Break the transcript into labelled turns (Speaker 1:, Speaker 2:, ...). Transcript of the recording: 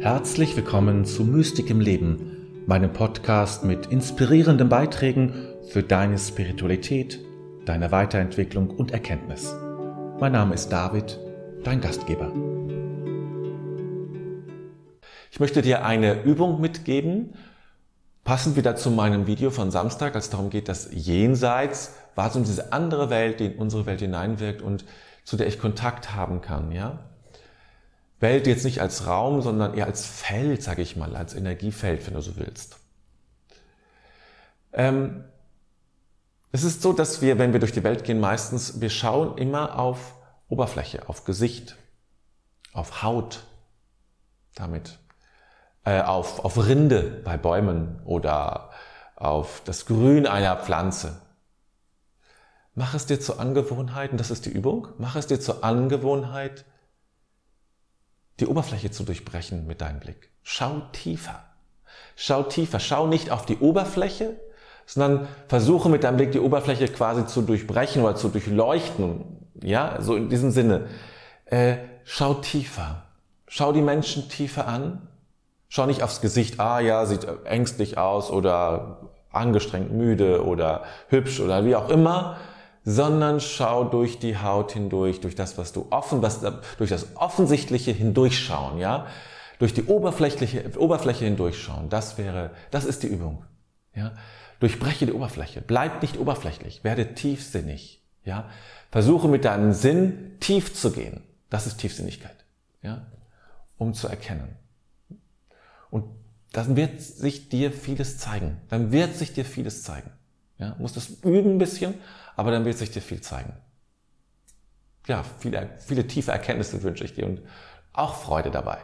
Speaker 1: Herzlich willkommen zu Mystik im Leben, meinem Podcast mit inspirierenden Beiträgen für deine Spiritualität, deine Weiterentwicklung und Erkenntnis. Mein Name ist David, dein Gastgeber. Ich möchte dir eine Übung mitgeben, passend wieder zu meinem Video von Samstag, als es darum geht, dass Jenseits, was um diese andere Welt, die in unsere Welt hineinwirkt und zu der ich Kontakt haben kann, ja? Welt jetzt nicht als Raum, sondern eher als Feld, sage ich mal, als Energiefeld, wenn du so willst. Ähm, es ist so, dass wir, wenn wir durch die Welt gehen, meistens, wir schauen immer auf Oberfläche, auf Gesicht, auf Haut, damit, äh, auf, auf Rinde bei Bäumen oder auf das Grün einer Pflanze. Mach es dir zur Angewohnheit, und das ist die Übung, mach es dir zur Angewohnheit, die Oberfläche zu durchbrechen mit deinem Blick. Schau tiefer. Schau tiefer. Schau nicht auf die Oberfläche, sondern versuche mit deinem Blick die Oberfläche quasi zu durchbrechen oder zu durchleuchten. Ja, so in diesem Sinne. Äh, schau tiefer. Schau die Menschen tiefer an. Schau nicht aufs Gesicht, ah ja, sieht ängstlich aus oder angestrengt müde oder hübsch oder wie auch immer, sondern schau durch die Haut hindurch, durch das, was du offen, was, durch das Offensichtliche hindurchschauen, ja, durch die oberflächliche Oberfläche hindurchschauen. Das wäre, das ist die Übung, ja. Durchbreche die Oberfläche, bleib nicht oberflächlich, werde tiefsinnig, ja. Versuche mit deinem Sinn tief zu gehen. Das ist Tiefsinnigkeit, ja, um zu erkennen. Und dann wird sich dir vieles zeigen. Dann wird sich dir vieles zeigen. Ja, musst das üben ein bisschen, aber dann wird sich dir viel zeigen. Ja, viele, viele tiefe Erkenntnisse wünsche ich dir und auch Freude dabei.